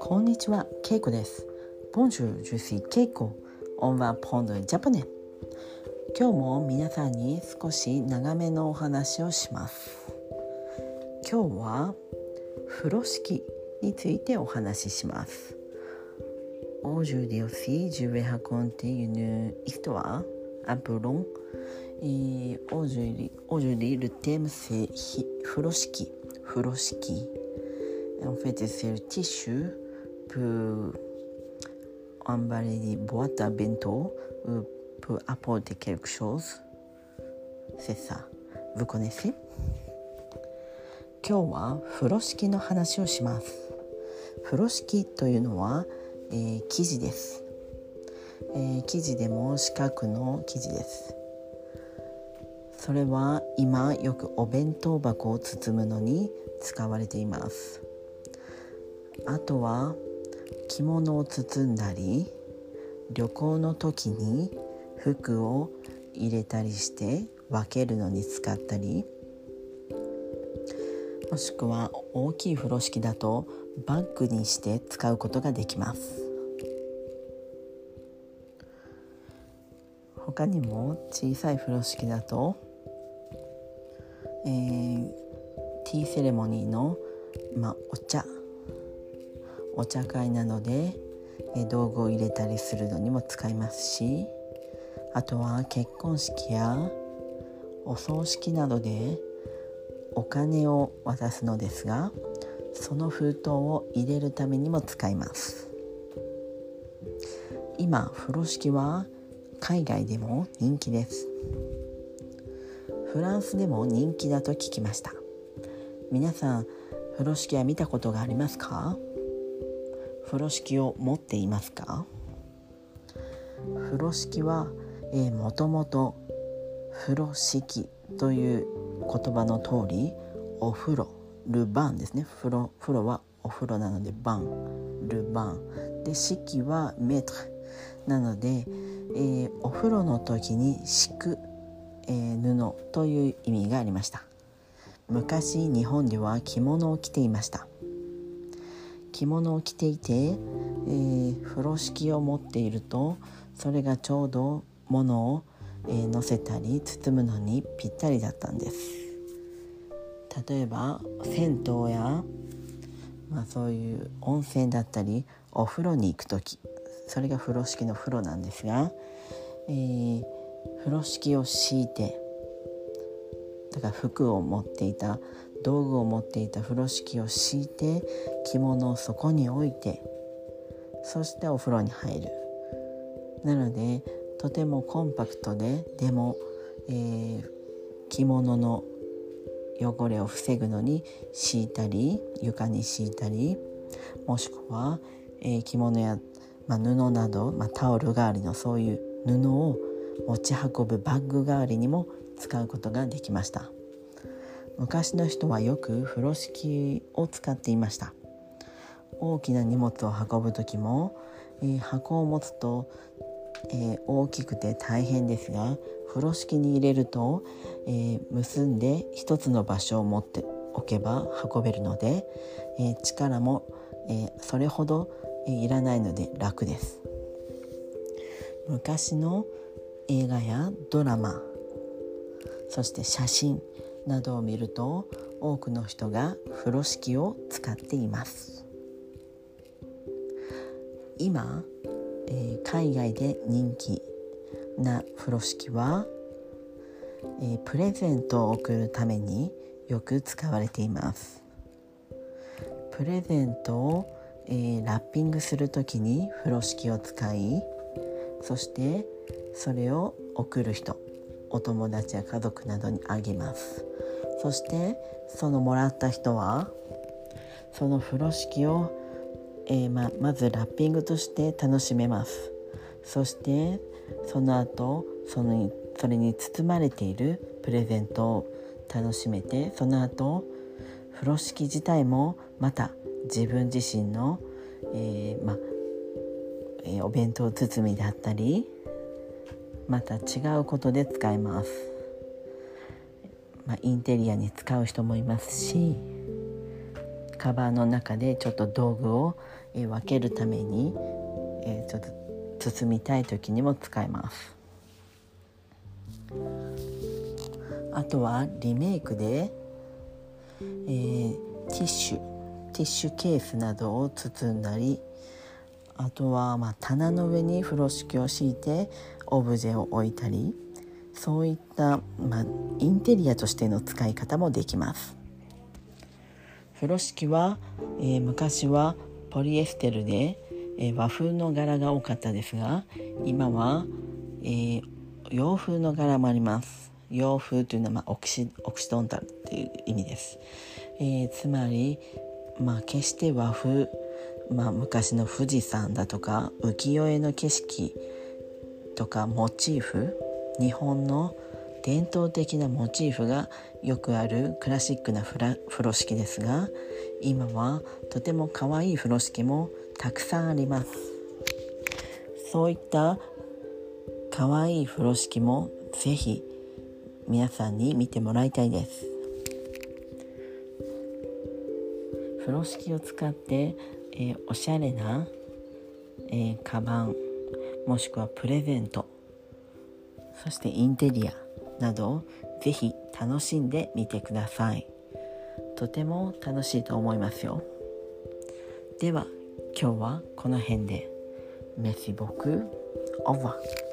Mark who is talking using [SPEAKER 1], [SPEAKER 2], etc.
[SPEAKER 1] こんにちは、ケイコです。Bonjour, je suis Keiko. On va prendre japonais. 今日も皆さんに少し長めのお話をします。今日は風呂敷についてお話しします。Aujourd'hui aussi, je vais raconter une histoire un peu long. えー、王,女より王女よりいテムセヒ風呂敷。風呂敷。 En fait, c'est le tissu pour emballer des boîtes à bento pour apporter quelque chose. C'est ça, vous connaissez.今日は風呂敷の話をします。風呂敷というのは、えー、生地です、えー、生地でも四角の生地です。それは今よくお弁当箱を包むのに使われています。あとは着物を包んだり旅行の時に服を入れたりして分けるのに使ったりもしくは大きい風呂敷だとバッグにして使うことができます。他にも小さい風呂敷だと、えー、ティーセレモニーの、ま、お茶。お茶会などで、えー、道具を入れたりするのにも使いますしあとは結婚式やお葬式などでお金を渡すのですがその封筒を入れるためにも使います。今風呂敷は海外でも人気です。フランスでも人気だと聞きました。皆さん風呂敷は見たことがありますか？風呂敷を持っていますか？風呂敷は、えー、もともと風呂敷という言葉の通りお風呂ルバンですね。風呂風呂はお風呂なのでバン。ルバン。で敷はメート。ルなので、えー、お風呂の時に敷く、えー、布という意味がありました。昔日本では着物を着ていました。着物を着ていて、えー、風呂敷を持っているとそれがちょうど物を、えー、乗せたり包むのにぴったりだったんです。例えば銭湯や、まあ、そういう温泉だったりお風呂に行く時。それが風呂敷の風呂なんですが、えー、風呂敷を敷いてだから服を持っていた道具を持っていた風呂敷を敷いて着物をそこに置いてそしてお風呂に入る。なのでとてもコンパクトででも、えー、着物の汚れを防ぐのに敷いたり床に敷いたりもしくは、えー、着物や、まあ、布など、まあ、タオル代わりのそういう布を持ち運ぶバッグ代わりにも使うことができました。昔の人はよく風呂敷を使っていました。大きな荷物を運ぶ時も、えー、箱を持つと、えー、大きくて大変ですが風呂敷に入れると、えー、結んで一つの場所を持っておけば運べるので、えー、力も、えー、それほど、えいらないので楽です。昔の映画やドラマそして写真などを見ると多くの人が風呂敷を使っています。今、えー、海外で人気な風呂敷は、えー、プレゼントを贈るためによく使われています。プレゼントを、えー、ラッピングする時に風呂敷を使いそしてそれを贈る人お友達や家族などにあげます。そしてそのもらった人はその風呂敷を、えー、ままずラッピングとして楽しめます。そしてその後そのそれに包まれているプレゼントを楽しめてその後風呂敷自体もまた自分自身の、えー、まえー、お弁当包みであったりまた違うことで使えますまあ、インテリアに使う人もいますしカバンの中でちょっと道具を、分けるために、ちょっと包みたい時にも使えます。あとはリメイクで、えー、ティッシュティッシュケースなどを包んだりあとはまあ棚の上に風呂敷を敷いてオブジェを置いたりそういった、まインテリアとしての使い方もできます。風呂敷は、えー、昔はポリエステルで、えー、和風の柄が多かったですが今は、えー、洋風の柄もあります。洋風というのは、まあ、オキシオキシドンタルという意味です、えつまり、まあ、決して和風、まあ、昔の富士山だとか浮世絵の景色とかモチーフ日本の伝統的なモチーフがよくあるクラシックな風呂敷ですが今はとても可愛い風呂敷もたくさんあります。そういった可愛い風呂敷もぜひ皆さんに見てもらいたいです。風呂敷を使って、えー、おしゃれな、えー、カバンもしくはプレゼント。そしてインテリアなどをぜひ楽しんでみてください。とても楽しいと思いますよ。では今日はこの辺で。メシボク。オーバー。